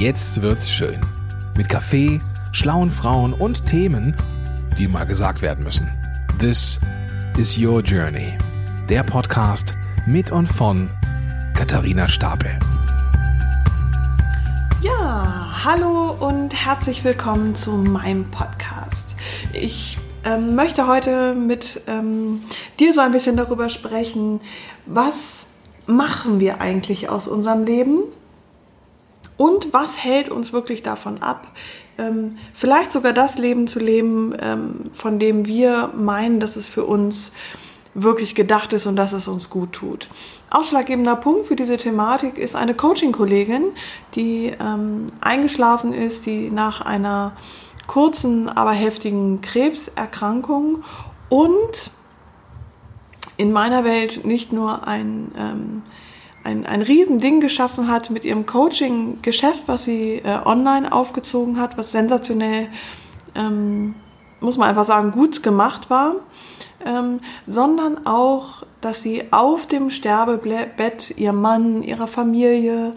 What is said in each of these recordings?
Jetzt wird's schön. Mit Kaffee, schlauen Frauen und Themen, die mal gesagt werden müssen. This is Your Journey. Der Podcast mit und von Katharina Stapel. Ja, hallo und herzlich willkommen zu meinem Podcast. Ich ähm, möchte heute mit ähm, dir so ein bisschen darüber sprechen, was machen wir eigentlich aus unserem Leben und was hält uns wirklich davon ab, ähm, vielleicht sogar das Leben zu leben, ähm, von dem wir meinen, dass es für uns wirklich gedacht ist und dass es uns gut tut. Ausschlaggebender Punkt für diese Thematik ist eine Coaching-Kollegin, die ähm, eingeschlafen ist, die nach einer kurzen, aber heftigen Krebserkrankung und in meiner Welt nicht nur ein, ähm, ein, ein Riesending geschaffen hat mit ihrem Coaching-Geschäft, was sie äh, online aufgezogen hat, was sensationell, ähm, muss man einfach sagen, gut gemacht war, ähm, sondern auch, dass sie auf dem Sterbebett ihrem Mann, ihrer Familie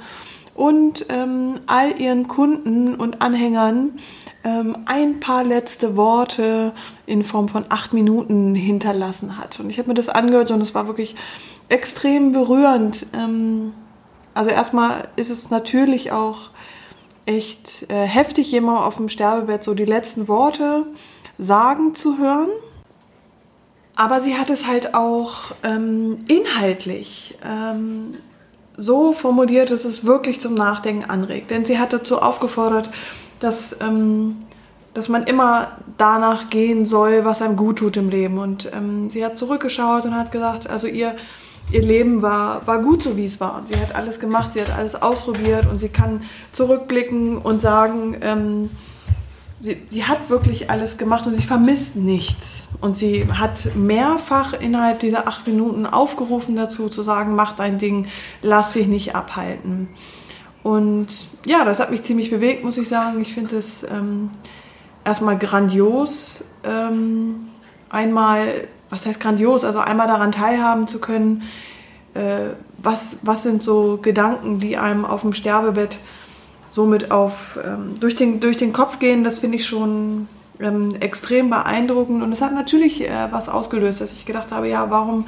und ähm, all ihren Kunden und Anhängern ähm, ein paar letzte Worte in Form von acht Minuten hinterlassen hat. Und ich habe mir das angehört und es war wirklich extrem berührend. Ähm, also erstmal ist es natürlich auch echt äh, heftig, jemand auf dem Sterbebett so die letzten Worte sagen zu hören. Aber sie hat es halt auch ähm, inhaltlich ähm, so formuliert, dass es wirklich zum Nachdenken anregt. Denn sie hat dazu aufgefordert, dass, ähm, dass man immer danach gehen soll, was einem gut tut im Leben. Und ähm, sie hat zurückgeschaut und hat gesagt, also ihr, ihr Leben war, war gut so, wie es war. Und sie hat alles gemacht, sie hat alles ausprobiert und sie kann zurückblicken und sagen, ähm, sie, sie hat wirklich alles gemacht und sie vermisst nichts. Und sie hat mehrfach innerhalb dieser acht Minuten aufgerufen dazu, zu sagen, mach dein Ding, lass dich nicht abhalten. Und ja, das hat mich ziemlich bewegt, muss ich sagen. Ich finde es ähm, erstmal grandios, ähm, einmal, was heißt grandios, also einmal daran teilhaben zu können, äh, was, was sind so Gedanken, die einem auf dem Sterbebett somit auf, ähm, durch, den, durch den Kopf gehen, das finde ich schon ähm, extrem beeindruckend. Und es hat natürlich äh, was ausgelöst, dass ich gedacht habe, ja, warum,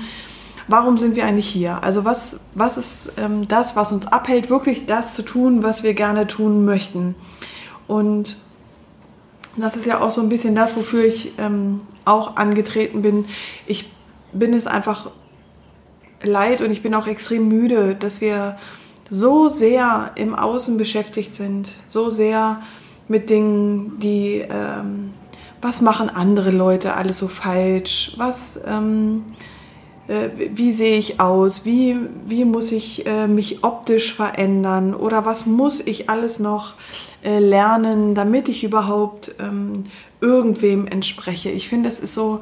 warum sind wir eigentlich hier? Also was, was ist ähm, das, was uns abhält, wirklich das zu tun, was wir gerne tun möchten? Und das ist ja auch so ein bisschen das, wofür ich ähm, auch angetreten bin. Ich bin es einfach leid und ich bin auch extrem müde, dass wir so sehr im Außen beschäftigt sind, so sehr mit Dingen, die, ähm, was machen andere Leute alles so falsch, was, ähm, äh, wie sehe ich aus, wie, wie muss ich äh, mich optisch verändern oder was muss ich alles noch äh, lernen, damit ich überhaupt ähm, irgendwem entspreche. Ich finde, es ist so,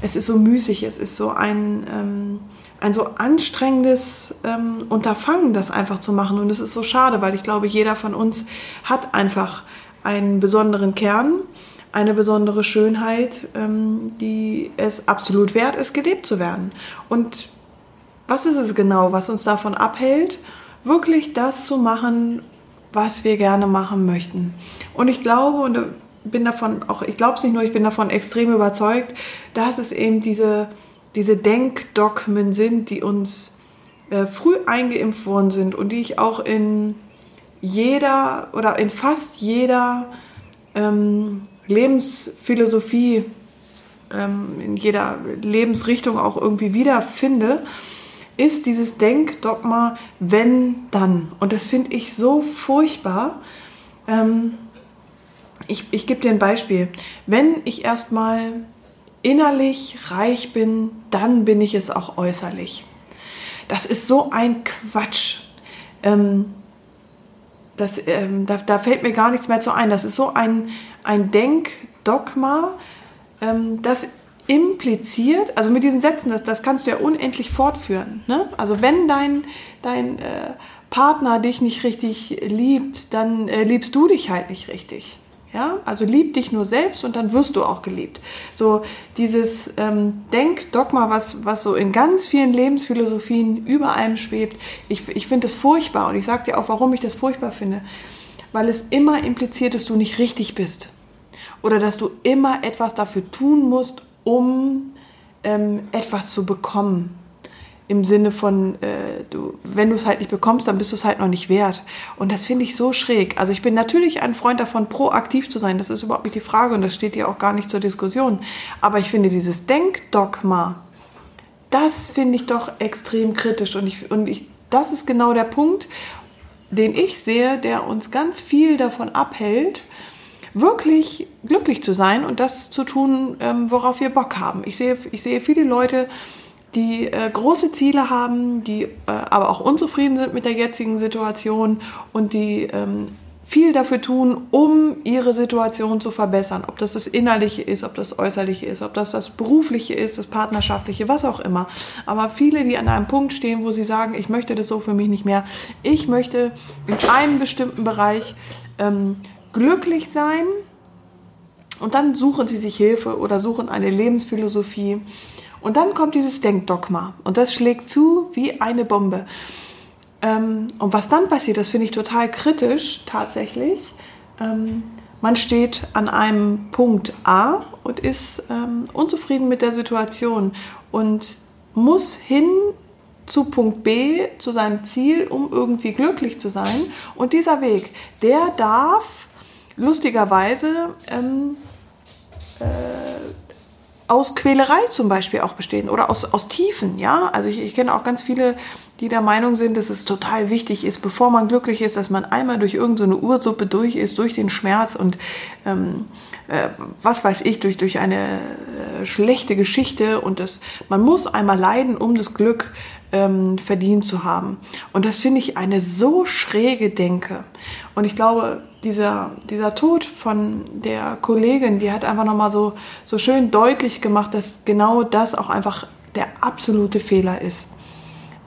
es ist so müßig, es ist so ein, ähm, ein so anstrengendes ähm, Unterfangen, das einfach zu machen. Und es ist so schade, weil ich glaube, jeder von uns hat einfach einen besonderen Kern, eine besondere Schönheit, ähm, die es absolut wert ist, gelebt zu werden. Und was ist es genau, was uns davon abhält, wirklich das zu machen, was wir gerne machen möchten? Und ich glaube, und bin davon auch, ich glaube es nicht nur, ich bin davon extrem überzeugt, dass es eben diese diese Denkdogmen sind, die uns äh, früh eingeimpft worden sind und die ich auch in jeder oder in fast jeder ähm, Lebensphilosophie, ähm, in jeder Lebensrichtung auch irgendwie wiederfinde, ist dieses Denkdogma, wenn, dann. Und das finde ich so furchtbar. Ähm, ich ich gebe dir ein Beispiel. Wenn ich erstmal innerlich reich bin, dann bin ich es auch äußerlich. Das ist so ein Quatsch. Ähm, das, ähm, da, da, fällt mir gar nichts mehr zu ein. Das ist so ein, ein Denkdogma, ähm, das impliziert, also mit diesen Sätzen, das, das kannst du ja unendlich fortführen. Ne? Also wenn dein, dein äh, Partner dich nicht richtig liebt, dann äh, liebst du dich halt nicht richtig. Ja, also lieb dich nur selbst und dann wirst du auch geliebt. So dieses ähm, Denkdogma, was, was so in ganz vielen Lebensphilosophien über allem schwebt, ich, ich finde das furchtbar und ich sage dir auch, warum ich das furchtbar finde. Weil es immer impliziert, dass du nicht richtig bist. Oder dass du immer etwas dafür tun musst, um ähm, etwas zu bekommen. Im Sinne von, äh, du, wenn du es halt nicht bekommst, dann bist du es halt noch nicht wert. Und das finde ich so schräg. Also ich bin natürlich ein Freund davon, proaktiv zu sein. Das ist überhaupt nicht die Frage und das steht ja auch gar nicht zur Diskussion. Aber ich finde dieses Denkdogma, das finde ich doch extrem kritisch. Und, ich, und ich, das ist genau der Punkt, den ich sehe, der uns ganz viel davon abhält, wirklich glücklich zu sein und das zu tun, ähm, worauf wir Bock haben. Ich sehe, ich sehe viele Leute, die äh, große Ziele haben, die äh, aber auch unzufrieden sind mit der jetzigen Situation und die ähm, viel dafür tun, um ihre Situation zu verbessern. Ob das das Innerliche ist, ob das Äußerliche ist, ob das das Berufliche ist, das Partnerschaftliche, was auch immer. Aber viele, die an einem Punkt stehen, wo sie sagen, ich möchte das so für mich nicht mehr. Ich möchte in einem bestimmten Bereich ähm, glücklich sein. Und dann suchen sie sich Hilfe oder suchen eine Lebensphilosophie. Und dann kommt dieses Denkdogma. Und das schlägt zu wie eine Bombe. Ähm, und was dann passiert, das finde ich total kritisch tatsächlich. Ähm, man steht an einem Punkt A und ist ähm, unzufrieden mit der Situation und muss hin zu Punkt B, zu seinem Ziel, um irgendwie glücklich zu sein. Und dieser Weg, der darf lustigerweise ähm, äh, aus Quälerei zum Beispiel auch bestehen oder aus, aus Tiefen, ja. Also ich, ich kenne auch ganz viele, die der Meinung sind, dass es total wichtig ist, bevor man glücklich ist, dass man einmal durch irgendeine so Ursuppe durch ist, durch den Schmerz und ähm, äh, was weiß ich, durch, durch eine äh, schlechte Geschichte und das, man muss einmal leiden, um das Glück ähm, verdient zu haben. Und das finde ich eine so schräge Denke. Und ich glaube, dieser, dieser Tod von der Kollegin, die hat einfach nochmal so, so schön deutlich gemacht, dass genau das auch einfach der absolute Fehler ist.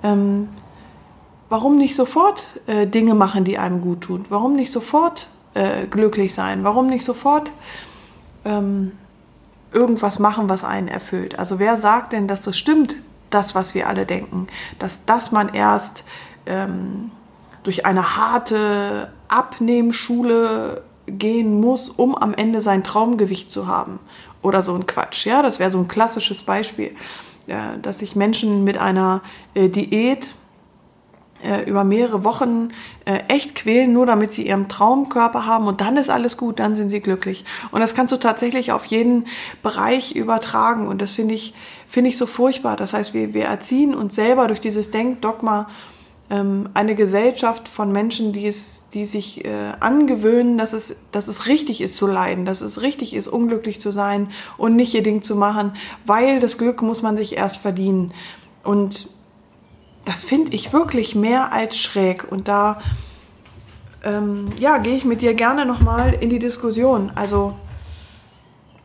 Ähm, warum nicht sofort äh, Dinge machen, die einem gut tun? Warum nicht sofort äh, glücklich sein? Warum nicht sofort ähm, irgendwas machen, was einen erfüllt? Also wer sagt denn, dass das stimmt, das, was wir alle denken? Dass das man erst ähm, durch eine harte Abnehmschule gehen muss, um am Ende sein Traumgewicht zu haben. Oder so ein Quatsch. Ja, das wäre so ein klassisches Beispiel, dass sich Menschen mit einer äh, Diät äh, über mehrere Wochen äh, echt quälen, nur damit sie ihren Traumkörper haben und dann ist alles gut, dann sind sie glücklich. Und das kannst du tatsächlich auf jeden Bereich übertragen und das finde ich, finde ich so furchtbar. Das heißt, wir, wir erziehen uns selber durch dieses Denkdogma eine Gesellschaft von Menschen, die, es, die sich äh, angewöhnen, dass es, dass es richtig ist zu leiden, dass es richtig ist, unglücklich zu sein und nicht ihr Ding zu machen, weil das Glück muss man sich erst verdienen. Und das finde ich wirklich mehr als schräg. Und da ähm, ja, gehe ich mit dir gerne nochmal in die Diskussion. Also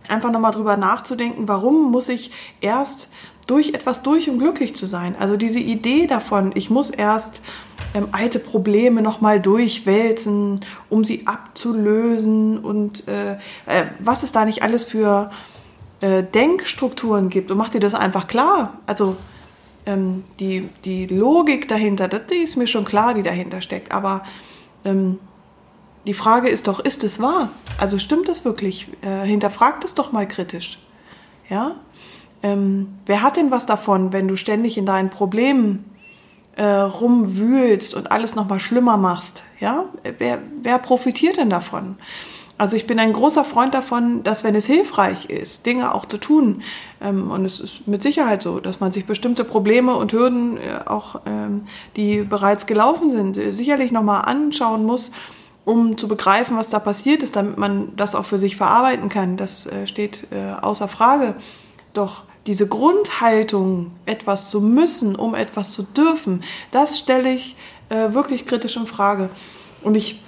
einfach nochmal drüber nachzudenken, warum muss ich erst durch etwas durch, um glücklich zu sein. Also diese Idee davon, ich muss erst ähm, alte Probleme nochmal durchwälzen, um sie abzulösen und äh, äh, was es da nicht alles für äh, Denkstrukturen gibt. Und mach dir das einfach klar. Also ähm, die, die Logik dahinter, das, die ist mir schon klar, die dahinter steckt. Aber ähm, die Frage ist doch, ist es wahr? Also stimmt das wirklich? Äh, hinterfragt es doch mal kritisch. Ja? Ähm, wer hat denn was davon, wenn du ständig in deinen Problemen äh, rumwühlst und alles nochmal schlimmer machst? Ja? Wer, wer profitiert denn davon? Also ich bin ein großer Freund davon, dass wenn es hilfreich ist, Dinge auch zu tun, ähm, und es ist mit Sicherheit so, dass man sich bestimmte Probleme und Hürden äh, auch, ähm, die bereits gelaufen sind, äh, sicherlich nochmal anschauen muss, um zu begreifen, was da passiert ist, damit man das auch für sich verarbeiten kann. Das äh, steht außer Frage. Doch diese Grundhaltung, etwas zu müssen, um etwas zu dürfen, das stelle ich äh, wirklich kritisch in Frage. Und ich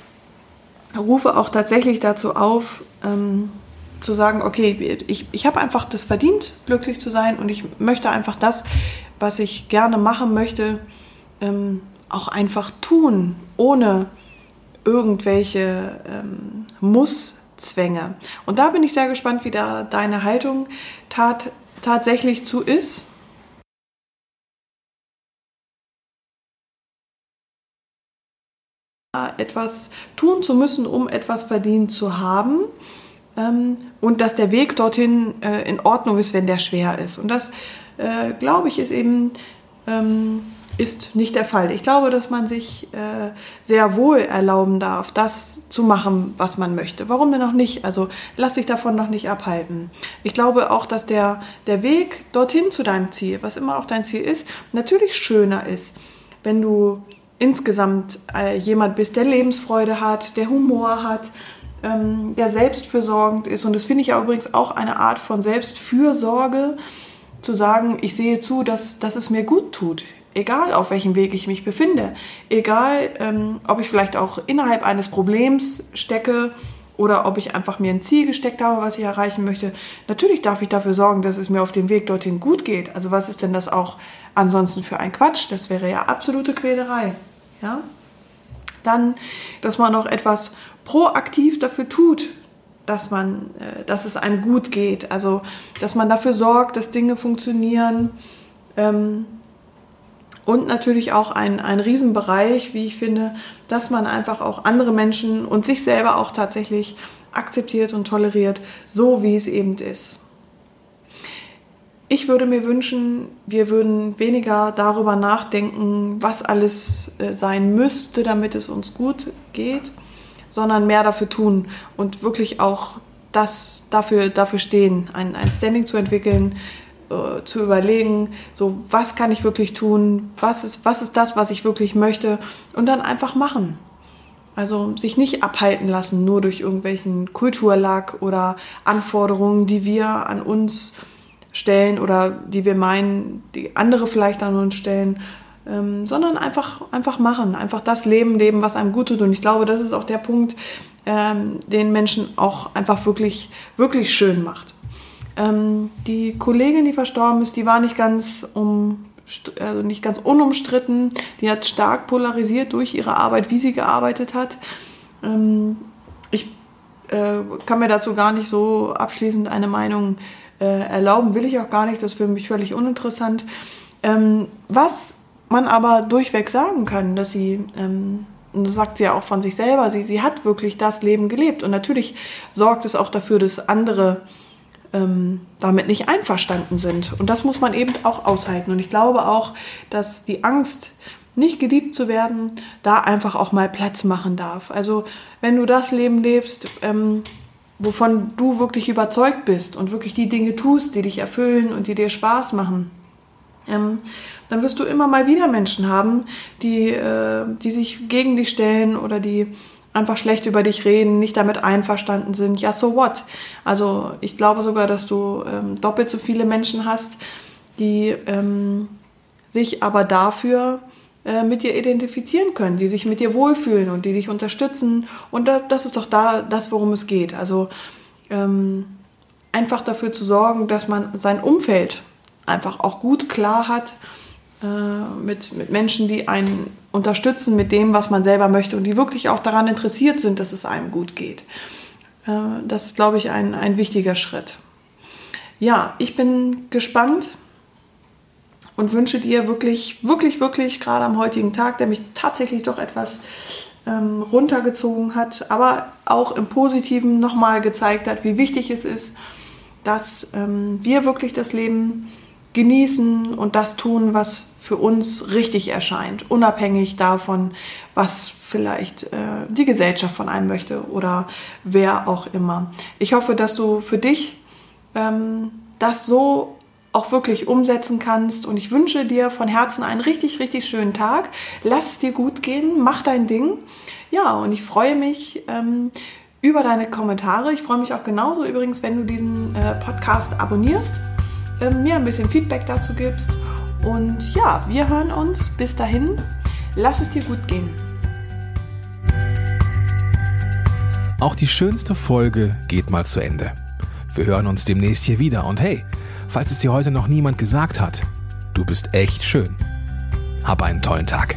rufe auch tatsächlich dazu auf, ähm, zu sagen, okay, ich, ich habe einfach das verdient, glücklich zu sein und ich möchte einfach das, was ich gerne machen möchte, ähm, auch einfach tun, ohne irgendwelche ähm, Muss-Zwänge. Und da bin ich sehr gespannt, wie da deine Haltung tat, tatsächlich zu ist. etwas tun zu müssen, um etwas verdient zu haben. Ähm, und dass der Weg dorthin äh, in Ordnung ist, wenn der schwer ist. Und das, äh, glaube ich, ist eben ähm, ist nicht der Fall. Ich glaube, dass man sich äh, sehr wohl erlauben darf, das zu machen, was man möchte. Warum denn auch nicht? Also lass dich davon noch nicht abhalten. Ich glaube auch, dass der, der Weg dorthin zu deinem Ziel, was immer auch dein Ziel ist, natürlich schöner ist, wenn du insgesamt äh, jemand bist, der Lebensfreude hat, der Humor hat, ähm, der selbstfürsorgend ist. Und das finde ich ja übrigens auch eine Art von Selbstfürsorge, zu sagen, ich sehe zu, dass, dass es mir gut tut egal auf welchem Weg ich mich befinde, egal ähm, ob ich vielleicht auch innerhalb eines Problems stecke oder ob ich einfach mir ein Ziel gesteckt habe, was ich erreichen möchte, natürlich darf ich dafür sorgen, dass es mir auf dem Weg dorthin gut geht. Also was ist denn das auch ansonsten für ein Quatsch? Das wäre ja absolute Quälerei. Ja? Dann, dass man auch etwas proaktiv dafür tut, dass man, äh, dass es einem gut geht. Also, dass man dafür sorgt, dass Dinge funktionieren. Ähm, und natürlich auch ein, ein Riesenbereich, wie ich finde, dass man einfach auch andere Menschen und sich selber auch tatsächlich akzeptiert und toleriert, so wie es eben ist. Ich würde mir wünschen, wir würden weniger darüber nachdenken, was alles äh, sein müsste, damit es uns gut geht, sondern mehr dafür tun und wirklich auch das dafür, dafür stehen, ein, ein Standing zu entwickeln, äh, zu überlegen, so was kann ich wirklich tun, was ist, was ist das, was ich wirklich möchte und dann einfach machen. Also sich nicht abhalten lassen, nur durch irgendwelchen Kulturlack oder Anforderungen, die wir an uns stellen oder die wir meinen, die andere vielleicht an uns stellen, ähm, sondern einfach, einfach machen, einfach das Leben leben, was einem gut tut. Und ich glaube, das ist auch der Punkt, ähm, den Menschen auch einfach wirklich, wirklich schön macht. Ähm, die Kollegin, die verstorben ist, die war nicht ganz um also nicht ganz unumstritten. Die hat stark polarisiert durch ihre Arbeit, wie sie gearbeitet hat. Ähm, ich äh, kann mir dazu gar nicht so abschließend eine Meinung äh, erlauben, will ich auch gar nicht, das ist für mich völlig uninteressant. Ähm, was man aber durchweg sagen kann, dass sie, ähm, und das sagt sie ja auch von sich selber, sie, sie hat wirklich das Leben gelebt. Und natürlich sorgt es auch dafür, dass andere ähm, damit nicht einverstanden sind. Und das muss man eben auch aushalten. Und ich glaube auch, dass die Angst, nicht geliebt zu werden, da einfach auch mal Platz machen darf. Also wenn du das Leben lebst, ähm, wovon du wirklich überzeugt bist und wirklich die Dinge tust, die dich erfüllen und die dir Spaß machen, ähm, dann wirst du immer mal wieder Menschen haben, die, äh, die sich gegen dich stellen oder die einfach schlecht über dich reden, nicht damit einverstanden sind, ja, so what? Also ich glaube sogar, dass du ähm, doppelt so viele Menschen hast, die ähm, sich aber dafür äh, mit dir identifizieren können, die sich mit dir wohlfühlen und die dich unterstützen. Und da, das ist doch da das, worum es geht. Also ähm, einfach dafür zu sorgen, dass man sein Umfeld einfach auch gut klar hat äh, mit, mit Menschen, die einen unterstützen mit dem, was man selber möchte und die wirklich auch daran interessiert sind, dass es einem gut geht. Äh, das ist, glaube ich, ein, ein wichtiger Schritt. Ja, ich bin gespannt und wünsche dir wirklich, wirklich, wirklich gerade am heutigen Tag, der mich tatsächlich doch etwas ähm, runtergezogen hat, aber auch im Positiven nochmal gezeigt hat, wie wichtig es ist, dass ähm, wir wirklich das Leben genießen und das tun, was für uns richtig erscheint, unabhängig davon, was vielleicht äh, die Gesellschaft von einem möchte oder wer auch immer. Ich hoffe, dass du für dich ähm, das so auch wirklich umsetzen kannst und ich wünsche dir von Herzen einen richtig, richtig schönen Tag. Lass es dir gut gehen, mach dein Ding. Ja, und ich freue mich ähm, über deine Kommentare. Ich freue mich auch genauso übrigens, wenn du diesen äh, Podcast abonnierst, äh, mir ein bisschen Feedback dazu gibst und ja, wir hören uns. Bis dahin, lass es dir gut gehen. Auch die schönste Folge geht mal zu Ende. Wir hören uns demnächst hier wieder. Und hey, falls es dir heute noch niemand gesagt hat, du bist echt schön. Hab einen tollen Tag.